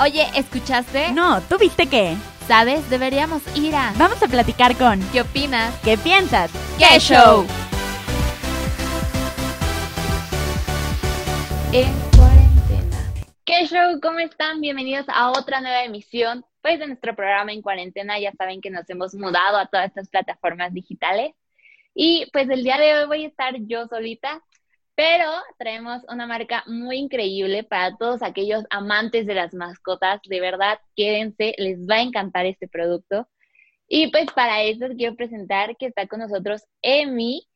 Oye, ¿escuchaste? No, ¿tú viste qué? ¿Sabes? Deberíamos ir a... Vamos a platicar con... ¿Qué opinas? ¿Qué piensas? ¡Qué show! En cuarentena. ¿Qué show? ¿Cómo están? Bienvenidos a otra nueva emisión pues de nuestro programa en cuarentena. Ya saben que nos hemos mudado a todas estas plataformas digitales. Y pues el día de hoy voy a estar yo solita pero traemos una marca muy increíble para todos aquellos amantes de las mascotas. De verdad, quédense, les va a encantar este producto. Y pues para eso quiero presentar que está con nosotros Emi,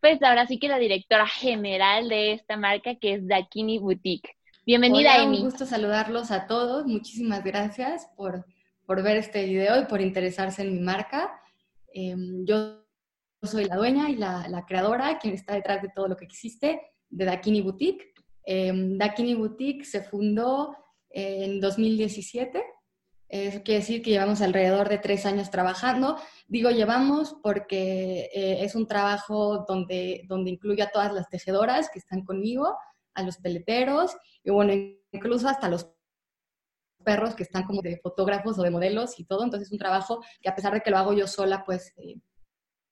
pues ahora sí que la directora general de esta marca que es Dakini Boutique. Bienvenida, Hola, Emi. Un gusto saludarlos a todos. Muchísimas gracias por, por ver este video y por interesarse en mi marca. Em, yo soy la dueña y la, creadora, quien está detrás de todo lo que existe de Dakini Boutique. Eh, Dakini Boutique se fundó en 2017. Eso quiere decir que llevamos alrededor de tres años trabajando. Digo llevamos porque eh, es un trabajo donde, donde incluye a todas las tejedoras que están conmigo, a los peleteros y bueno, incluso hasta los perros que están como de fotógrafos o de modelos y todo. Entonces es un trabajo que a pesar de que lo hago yo sola, pues eh,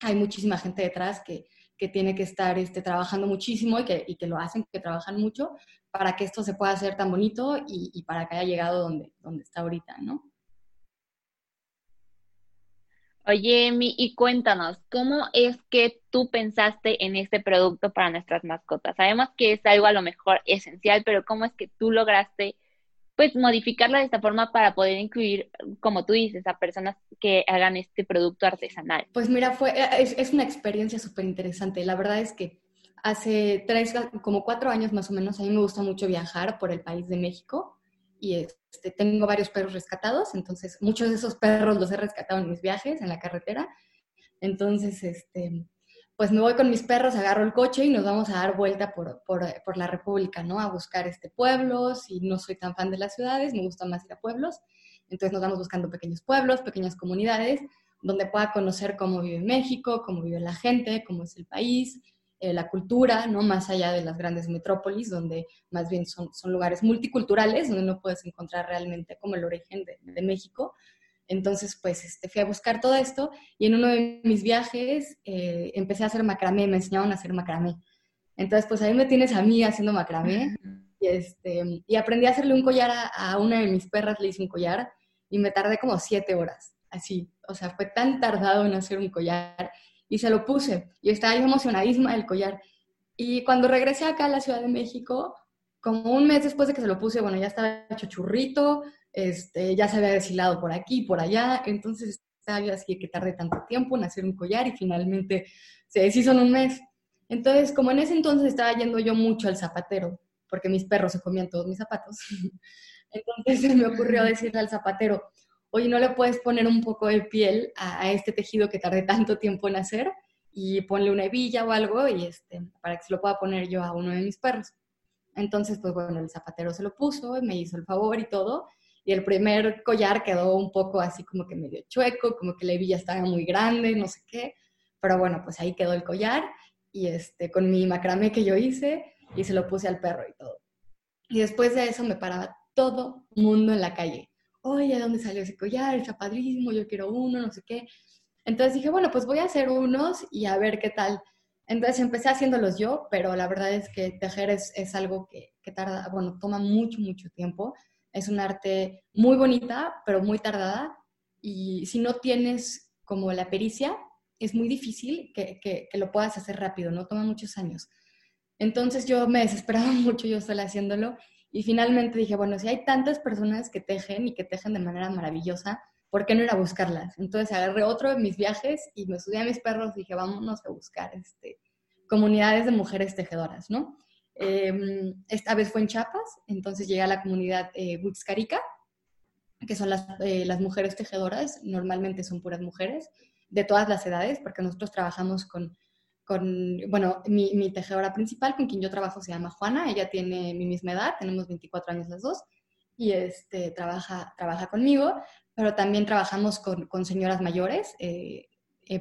hay muchísima gente detrás que, que tiene que estar este, trabajando muchísimo y que, y que, lo hacen, que trabajan mucho para que esto se pueda hacer tan bonito y, para que haya llegado donde, donde está ahorita, ¿no? Oye, Emi, y cuéntanos, ¿cómo es que tú pensaste en este producto para nuestras mascotas? Sabemos que es algo a lo mejor esencial, pero ¿cómo es que tú lograste pues modificarlo de esta forma para poder incluir, como tú dices, a personas que hagan este producto artesanal? Pues mira, fue, es, es una experiencia súper interesante. La verdad es que hace tres, como cuatro años más o menos, a mí me gusta mucho viajar por el país de México y este, tengo varios perros rescatados, entonces muchos de esos perros los he rescatado en mis viajes, en la carretera. Entonces, este, pues me voy con mis perros, agarro el coche y nos vamos a dar vuelta por, por, la República, ¿no? A buscar este pueblos y no soy tan fan de las ciudades, me gusta más ir a pueblos. Entonces nos vamos buscando pequeños pueblos, pequeñas comunidades, donde pueda conocer cómo vive México, cómo vive la gente, cómo es el país, eh, la cultura, ¿no? Más allá de las grandes metrópolis, donde más bien son, son lugares multiculturales, donde no puedes encontrar realmente como el origen de México, entonces, pues este, fui a buscar todo esto y en uno de mis viajes eh, empecé a hacer macramé, me enseñaron a hacer macramé. Entonces, pues ahí me tienes a mí haciendo macramé y, este, y aprendí a hacerle un collar a, a, una de mis perras, le hice un collar y me tardé como siete horas, así. O sea, fue tan tardado en hacer un collar y se lo puse. y estaba emocionadísima del collar. Y cuando regresé acá a la Ciudad de México, como un mes después de que se lo puse, bueno, ya estaba hecho churrito, este, ya se había deshilado por aquí, por allá, entonces estaba yo así que tardé tanto tiempo en hacer un collar y finalmente se deshizo en un mes. Entonces, como en ese entonces estaba yendo yo mucho al zapatero, porque mis perros se comían todos mis zapatos, entonces se me ocurrió decirle al zapatero, oye, ¿no le puedes poner un poco de piel a, a este tejido que tardé tanto tiempo en hacer? Y ponle una hebilla o algo y este, para que se lo pueda poner yo a uno de mis perros. Entonces, pues bueno, el zapatero se lo puso, me hizo el favor y todo, y el primer collar quedó un poco así como que medio chueco, como que la hebilla estaba muy grande, no sé qué, pero bueno, pues ahí quedó el collar y este, con mi macramé que yo hice y se lo puse al perro y todo. Y después de eso me paraba todo mundo en la calle. Oye, ¿de dónde salió ese collar? Está padrísimo, yo quiero uno, no sé qué. Entonces dije, bueno, pues voy a hacer unos y a ver qué tal. Entonces empecé haciéndolos yo, pero la verdad es que tejer es, es algo que, que tarda, bueno, toma mucho, mucho tiempo es un arte muy bonita, pero muy tardada. Y si no tienes como la pericia, es muy difícil que, que, lo puedas hacer rápido, ¿no? Toma muchos años. Entonces yo me desesperaba mucho yo sola haciéndolo y finalmente dije, bueno, si hay tantas personas que tejen y que tejen de manera maravillosa, ¿por qué no ir a buscarlas? Entonces agarré otro de mis viajes y me subí a mis perros dije, vámonos a buscar este, comunidades de mujeres tejedoras, ¿no? Eh, esta vez fue en Chiapas, entonces llegué a la comunidad eh, que son las, eh, las, mujeres tejedoras, normalmente son puras mujeres, de todas las edades, porque nosotros trabajamos con, con bueno, mi, mi, tejedora principal, con quien yo trabajo, se llama Juana, ella tiene mi misma edad, tenemos 24 años las dos, y este, trabaja, trabaja conmigo, pero también trabajamos con, con señoras mayores, eh,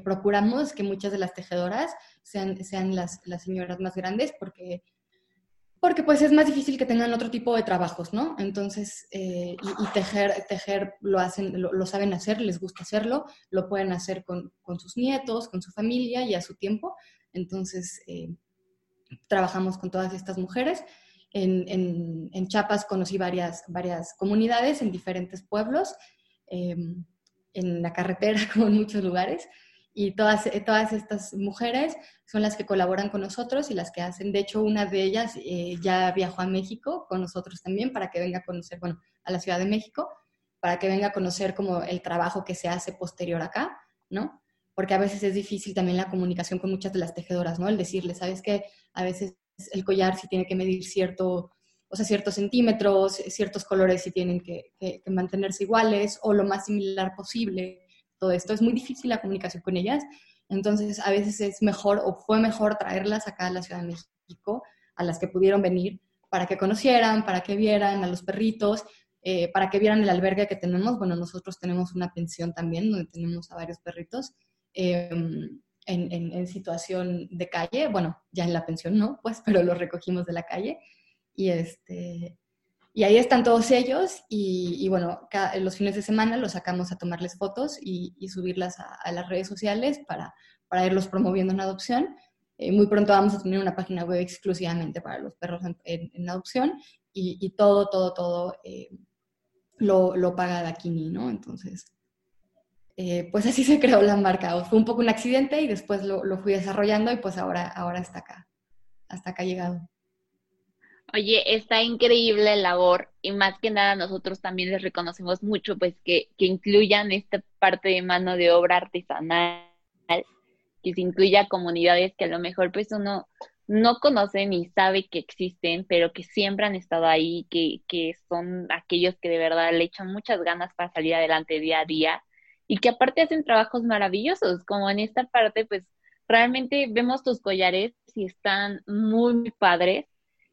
procuramos que muchas de las tejedoras sean, sean las, las señoras más grandes, porque porque pues es más difícil que tengan otro tipo de trabajos, ¿no? Entonces, eh, y, tejer, tejer lo hacen, lo, saben hacer, les gusta hacerlo, lo pueden hacer con, con, sus nietos, con su familia y a su tiempo. Entonces, eh, trabajamos con todas estas mujeres. En, en, en, Chiapas conocí varias, varias comunidades en diferentes pueblos, em, en la carretera, como en muchos lugares y todas, eh, todas estas mujeres son las que colaboran con nosotros y las que hacen, de hecho una de ellas eh, ya viajó a México con nosotros también para que venga a conocer, bueno, a la Ciudad de México, para que venga a conocer como el trabajo que se hace posterior acá, ¿no? Porque a veces es difícil también la comunicación con muchas de las tejedoras, ¿no? El decirle, ¿sabes qué? A veces el collar sí tiene que medir cierto, o sea, ciertos centímetros, ciertos colores sí tienen que, que mantenerse iguales o lo más similar posible todo esto. Es muy difícil la comunicación con ellas, entonces a veces es mejor o fue mejor traerlas acá a la Ciudad de México, a las que pudieron venir, para que conocieran, para que vieran a los perritos, eh, para que vieran el albergue que tenemos. Bueno, nosotros tenemos una pensión también donde tenemos a varios perritos. Em, en, en, situación de calle, bueno, ya en la pensión no, pues, pero los recogimos de la calle. Y, este, y ahí están todos ellos y, bueno, los fines de semana los sacamos a tomarles fotos y, subirlas a, las redes sociales para, para irlos promoviendo en adopción. Eh, muy pronto vamos a tener una página web exclusivamente para los perros en, adopción y, todo, todo, todo eh, lo, lo, paga Dakini, ¿no? Entonces, eh, pues así se creó la marca. Fue un poco un accidente y después lo, lo, fui desarrollando y pues ahora, ahora está acá, hasta acá ha llegado. Oye, está increíble la labor y más que nada nosotros también les reconocemos mucho pues que, que incluyan esta parte de mano de obra artesanal, que se incluya comunidades que a lo mejor pues uno no conoce ni sabe que existen, pero que siempre han estado ahí, que, que son aquellos que de verdad le echan muchas ganas para salir adelante día a día y que aparte hacen trabajos maravillosos, como en esta parte pues realmente vemos tus collares y están muy, muy padres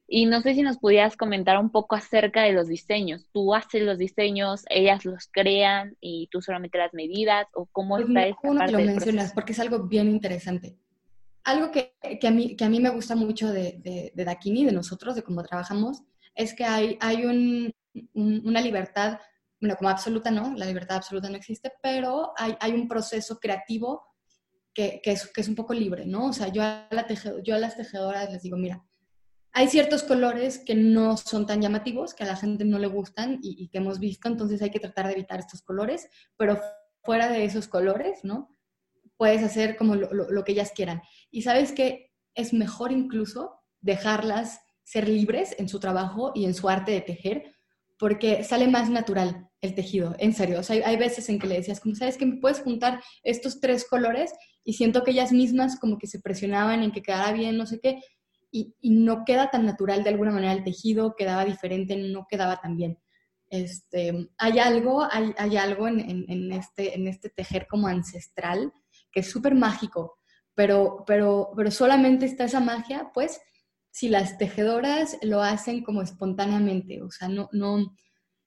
y no sé si nos pudieras comentar un poco acerca de los diseños. ¿Tú haces los diseños, ellas los crean y tú solamente las medidas o cómo pues está esta parte lo mencionas porque es algo bien interesante. Algo que, que, a, mí, que a mí me gusta mucho de, de, de Dakini, de nosotros, de cómo trabajamos, es que hay, hay un, una libertad, bueno, como absoluta no, la libertad absoluta no existe, pero hay, hay un proceso creativo que, que, es, que es un poco libre, ¿no? O sea, yo a, la yo a las tejedoras les digo, mira, hay ciertos colores que no son tan llamativos, que a la gente no le gustan y, que hemos visto, entonces hay que tratar de evitar estos colores, pero fuera de esos colores, ¿no? Puedes hacer como lo, que ellas quieran. Y sabes que es mejor incluso dejarlas ser libres en su trabajo y en su arte de tejer, porque sale más natural el tejido, en serio. O sea, hay, veces en que le decías, como sabes que me puedes juntar estos tres colores y siento que ellas mismas como que se presionaban en que quedara bien, no sé qué, y, no queda tan natural de alguna manera el tejido, quedaba diferente, no quedaba tan bien. Este, hay algo, hay, hay algo en, en, este, en este tejer como ancestral que es súper mágico, pero, pero, pero solamente está esa magia, pues, si las tejedoras lo hacen como espontáneamente, o sea, no, no,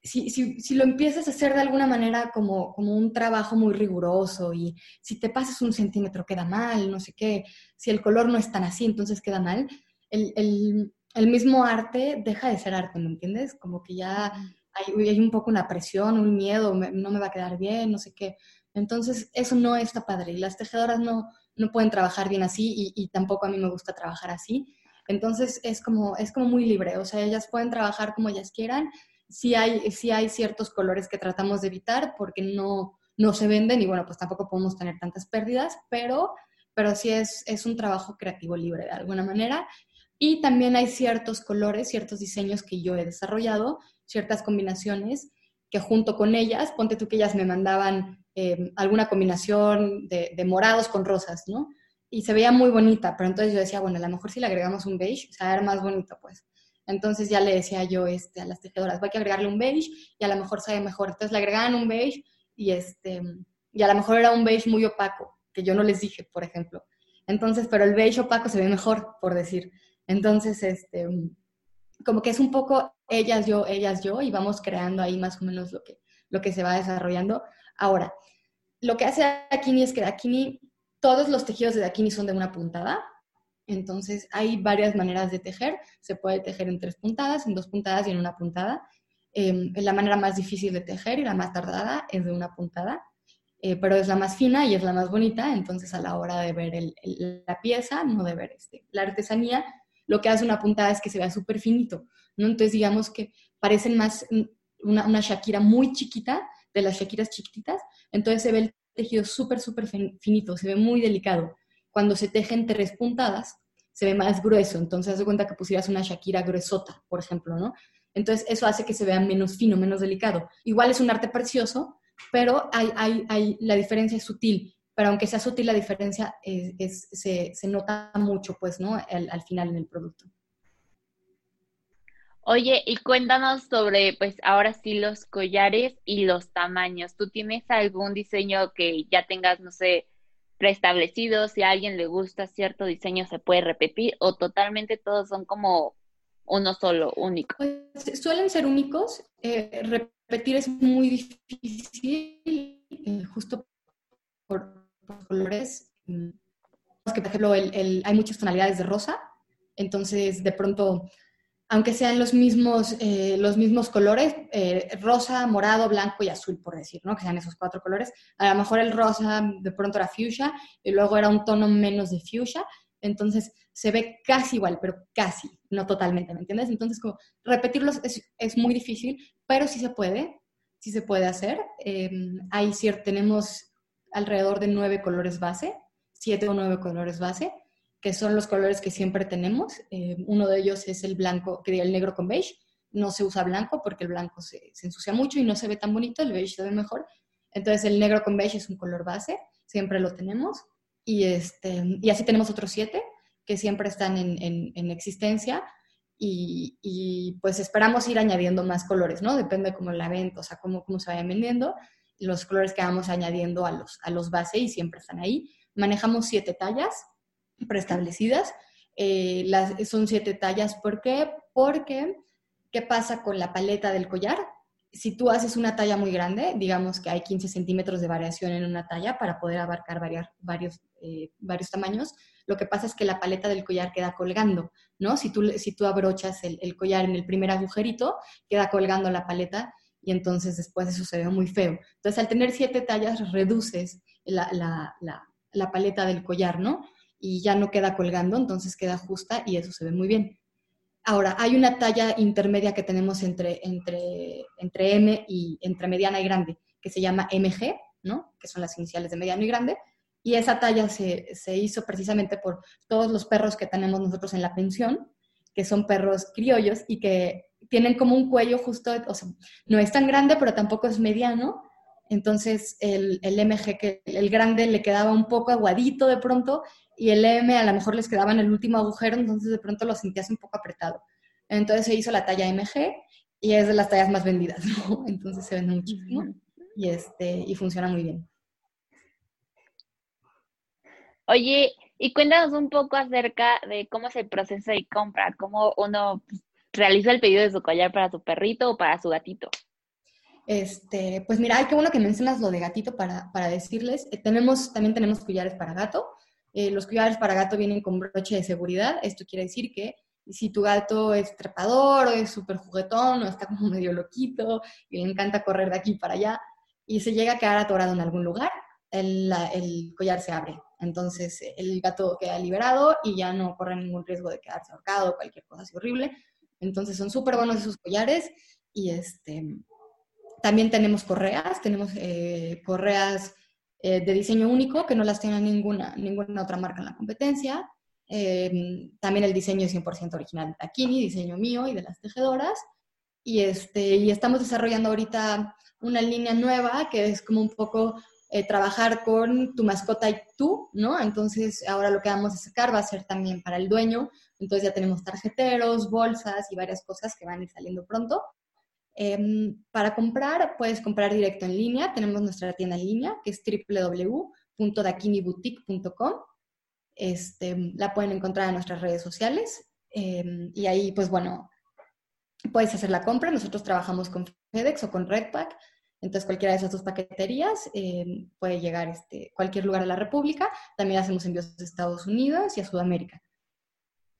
si, si, si, lo empiezas a hacer de alguna manera como, como un trabajo muy riguroso y si te pasas un centímetro queda mal, no sé qué, si el color no es tan así, entonces queda mal, el, mismo arte deja de ser arte, ¿me entiendes? Como que ya hay, hay un poco una presión, un miedo, no me va a quedar bien, no sé qué. Entonces, eso no está padre. Y las tejedoras no, no pueden trabajar bien así y, tampoco a mí me gusta trabajar así. Entonces, es como, es como muy libre. O sea, ellas pueden trabajar como ellas quieran. Sí hay, sí hay ciertos colores que tratamos de evitar porque no, no se venden y bueno, pues tampoco podemos tener tantas pérdidas, pero, pero sí es, es un trabajo creativo libre de alguna manera y también hay ciertos colores, ciertos diseños que yo he desarrollado, ciertas combinaciones que junto con ellas, ponte tú que ellas me mandaban em, alguna combinación de, morados con rosas, ¿no? Y se veía muy bonita, pero entonces yo decía, bueno, a lo mejor si le agregamos un beige, o sea, era más bonito, pues. Entonces ya le decía yo este, a las tejedoras, voy a agregarle un beige y a lo mejor sabe mejor. Entonces le agregaban un beige y, este, y a lo mejor era un beige muy opaco, que yo no les dije, por ejemplo. Entonces, pero el beige opaco se ve mejor, por decir. Entonces, este, como que es un poco ellas, yo, ellas, yo, y vamos creando ahí más o menos lo que, lo que se va desarrollando. Ahora, lo que hace Dakini es que Dakini, todos los tejidos de Dakini son de una puntada. Entonces, hay varias maneras de tejer. Se puede tejer en tres puntadas, en dos puntadas y en una puntada. Eh, la manera más difícil de tejer y la más tardada es de una puntada, eh, pero es la más fina y es la más bonita. Entonces, a la hora de ver la pieza, no de ver este, la artesanía, lo que hace una puntada es que se vea súper finito. ¿no? Entonces, digamos que parecen más una, una Shakira muy chiquita, de las Shakiras chiquititas. Entonces, se ve el tejido súper, súper finito, se ve muy delicado. Cuando se tejen tres puntadas, se ve más grueso. Entonces, haz de cuenta que pusieras una Shakira gruesota, por ejemplo, ¿no? Entonces, eso hace que se vea menos fino, menos delicado. Igual es un arte precioso, pero hay, hay, hay la diferencia es sutil. Pero aunque sea sutil, la diferencia es, se, se, nota mucho, pues, ¿no? al final en el producto. Oye, y cuéntanos sobre, pues ahora sí, los collares y los tamaños. ¿Tú tienes algún diseño que ya tengas, no sé, preestablecido? Si a alguien le gusta cierto diseño, se puede repetir o totalmente todos son como uno solo, único. Pues, suelen ser únicos. Eh, repetir es muy difícil, eh, justo por, colores. Mm, que, por ejemplo, hay muchas tonalidades de rosa, entonces de pronto aunque sean los mismos, eh, los mismos colores, eh, rosa, morado, blanco y azul, por decir, ¿no? Que sean esos cuatro colores. A lo mejor el rosa de pronto era fuchsia y luego era un tono menos de fuchsia, entonces se ve casi igual, pero casi, no totalmente, ¿me entiendes? Entonces, como repetirlos es, muy difícil, pero sí se puede, sí se puede hacer. Eh, ahí cierto, tenemos alrededor de nueve colores base, siete o nueve colores base que son los colores que siempre tenemos. Eh, uno de ellos es el blanco, que el negro con beige. No se usa blanco porque el blanco se, ensucia mucho y no se ve tan bonito, el beige se ve mejor. Entonces el negro con beige es un color base, siempre lo tenemos. Y, este, y así tenemos otros siete que siempre están en, existencia. Y, pues esperamos ir añadiendo más colores, ¿no? Depende cómo la venta, o sea, cómo, cómo se vayan vendiendo. Los colores que vamos añadiendo a los, a los base y siempre están ahí. Manejamos siete tallas, preestablecidas. Eh, son siete tallas. ¿Por qué? Porque, ¿qué pasa con la paleta del collar? Si tú haces una talla muy grande, digamos que hay 15 centímetros de variación en una talla para poder abarcar varios, eh, varios tamaños, lo que pasa es que la paleta del collar queda colgando, ¿no? Si tú, si tú abrochas el, collar en el primer agujerito, queda colgando la paleta y entonces después eso se ve muy feo. Entonces, al tener siete tallas, reduces la, la, la paleta del collar, ¿no? y ya no queda colgando, entonces queda justa y eso se ve muy bien. Ahora, hay una talla intermedia que tenemos entre, entre, entre M y entre mediana y grande, que se llama MG, ¿no? que son las iniciales de mediano y grande, y esa talla se, se hizo precisamente por todos los perros que tenemos nosotros en la pensión, que son perros criollos y que tienen como un cuello justo, o sea, no es tan grande, pero tampoco es mediano, entonces el, el, MG, que el grande le quedaba un poco aguadito de pronto y el M a lo mejor les quedaba en el último agujero, entonces de pronto lo sentías un poco apretado. Entonces se hizo la talla MG y es de las tallas más vendidas, ¿no? Entonces se vende muchísimo y, este, y funciona muy bien. Oye, y cuéntanos un poco acerca de cómo es el proceso de compra, cómo uno realiza el pedido de su collar para su perrito o para su gatito. Este, pues mira, qué bueno que mencionas lo de gatito para, para decirles. Eh, tenemos, también tenemos collares para gato. Eh, los collares para gato vienen con broche de seguridad. Esto quiere decir que si tu gato es trepador o es súper juguetón o está como medio loquito y le encanta correr de aquí para allá y se llega a quedar atorado en algún lugar, el, el collar se abre. Entonces el gato queda liberado y ya no corre ningún riesgo de quedarse ahorcado o cualquier cosa así horrible. Entonces son súper buenos esos collares y este, también tenemos correas, tenemos eh, correas eh, de diseño único, que no las tiene ninguna, ninguna otra marca en la competencia. Eh, también el diseño es 100% original de Takini, diseño mío y de las tejedoras. Y, este, y estamos desarrollando ahorita una línea nueva que es como un poco eh, trabajar con tu mascota y tú, ¿no? Entonces ahora lo que vamos a sacar va a ser también para el dueño. Entonces ya tenemos tarjeteros, bolsas y varias cosas que van a ir saliendo pronto. Em, para comprar, puedes comprar directo en línea. Tenemos nuestra tienda en línea, que es www.dakiniboutique.com. Este, la pueden encontrar en nuestras redes sociales. Em, y ahí, pues bueno, puedes hacer la compra. Nosotros trabajamos con FedEx o con Redpack. Entonces, cualquiera de esas dos paqueterías em, puede llegar a este, cualquier lugar de la República. También hacemos envíos a Estados Unidos y a Sudamérica.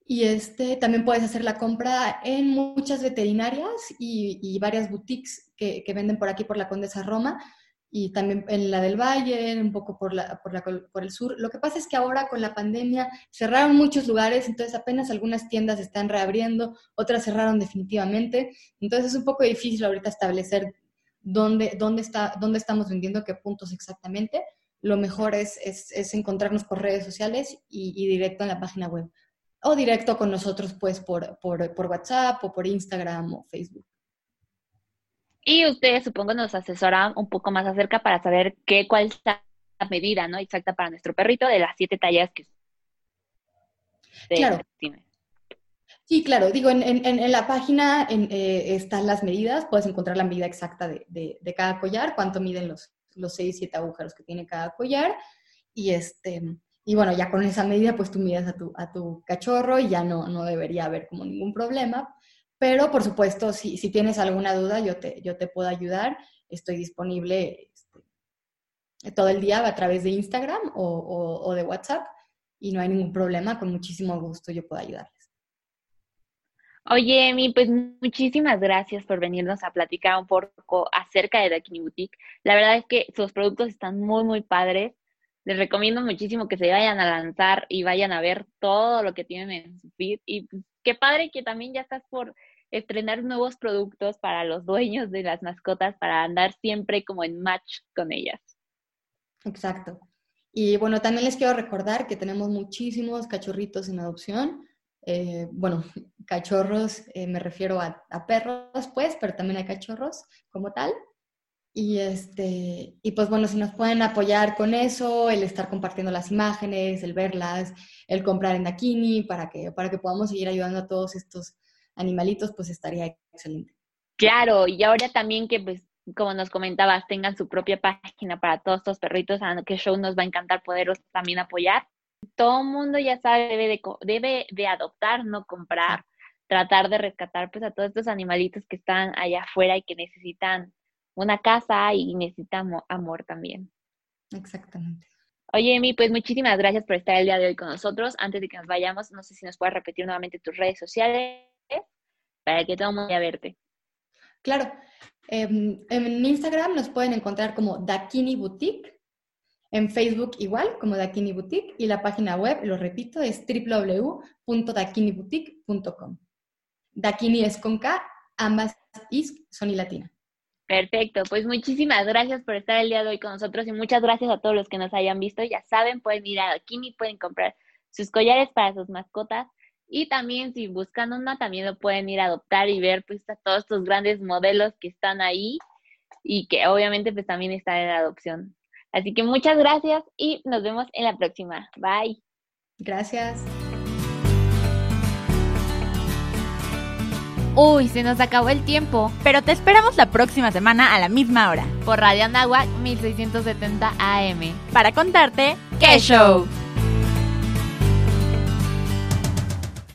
Y este, también puedes hacer la compra en muchas veterinarias y, varias boutiques que, venden por aquí, por la Condesa Roma, y también en la del Valle, un poco por, la, por, la, por el sur. Lo que pasa es que ahora con la pandemia cerraron muchos lugares, entonces apenas algunas tiendas están reabriendo, otras cerraron definitivamente. Entonces es un poco difícil ahorita establecer dónde, dónde, está, dónde estamos vendiendo, qué puntos exactamente. Lo mejor es, es, encontrarnos por redes sociales y, y directo en la página web o directo con nosotros pues por, por, WhatsApp o por Instagram o Facebook. Y ustedes supongo nos asesoran un poco más acerca para saber qué, cuál es la medida ¿no? exacta para nuestro perrito de las siete tallas que Claro. Sí, claro. Digo, en, en, la página eh, están las medidas. Puedes encontrar la medida exacta de, cada collar, cuánto miden los, los seis, siete agujeros que tiene cada collar. Y este, y bueno, ya con esa medida, pues tú mides a tu, a tu cachorro y ya no, debería haber como ningún problema. Pero por supuesto, si, tienes alguna duda, yo te, puedo ayudar. Estoy disponible este, todo el día a través de Instagram o, o, de WhatsApp y no hay ningún problema. Con muchísimo gusto yo puedo ayudarles. Oye, Emi, pues muchísimas gracias por venirnos a platicar un poco acerca de Dakini Boutique. La verdad es que sus productos están muy, muy padres les recomiendo muchísimo que se vayan a lanzar y vayan a ver todo lo que tienen en su feed. Y pues, qué padre que también ya estás por estrenar nuevos productos para los dueños de las mascotas para andar siempre como en match con ellas. Exacto. Y bueno, también les quiero recordar que tenemos muchísimos cachorritos en adopción. Eh, bueno, cachorros, eh, me refiero a, a, perros, pues, pero también hay cachorros como tal. Y, este, y pues bueno, si nos pueden apoyar con eso, el estar compartiendo las imágenes, el verlas, el comprar en Dakini para que, para que podamos seguir ayudando a todos estos animalitos, pues estaría excelente. Claro, y ahora también que pues como nos comentabas, tengan su propia página para todos estos perritos, a que show nos va a encantar poderos también apoyar. Todo el mundo ya sabe, debe de, debe de adoptar, no comprar, tratar de rescatar pues a todos estos animalitos que están allá afuera y que necesitan una casa y necesitamos amor también. Exactamente. Oye, Emi, pues muchísimas gracias por estar el día de hoy con nosotros. Antes de que nos vayamos, no sé si nos puedes repetir nuevamente tus redes sociales para que todo el mundo vaya a verte. Claro. Em, en Instagram nos pueden encontrar como Dakini Boutique. En Facebook igual, como Dakini Boutique. Y la página web, lo repito, es www.dakiniboutique.com. Dakini es con K, ambas is son y latina. Perfecto, pues muchísimas gracias por estar el día de hoy con nosotros y muchas gracias a todos los que nos hayan visto. Ya saben, pueden ir a Kini, pueden comprar sus collares para sus mascotas y también si buscan una, también lo pueden ir a adoptar y ver pues todos estos grandes modelos que están ahí y que obviamente pues también están en adopción. Así que muchas gracias y nos vemos en la próxima. Bye. Gracias. Uy, se nos acabó el tiempo, pero te esperamos la próxima semana a la misma hora por Radio Anáhuac 1670 AM para contarte qué show.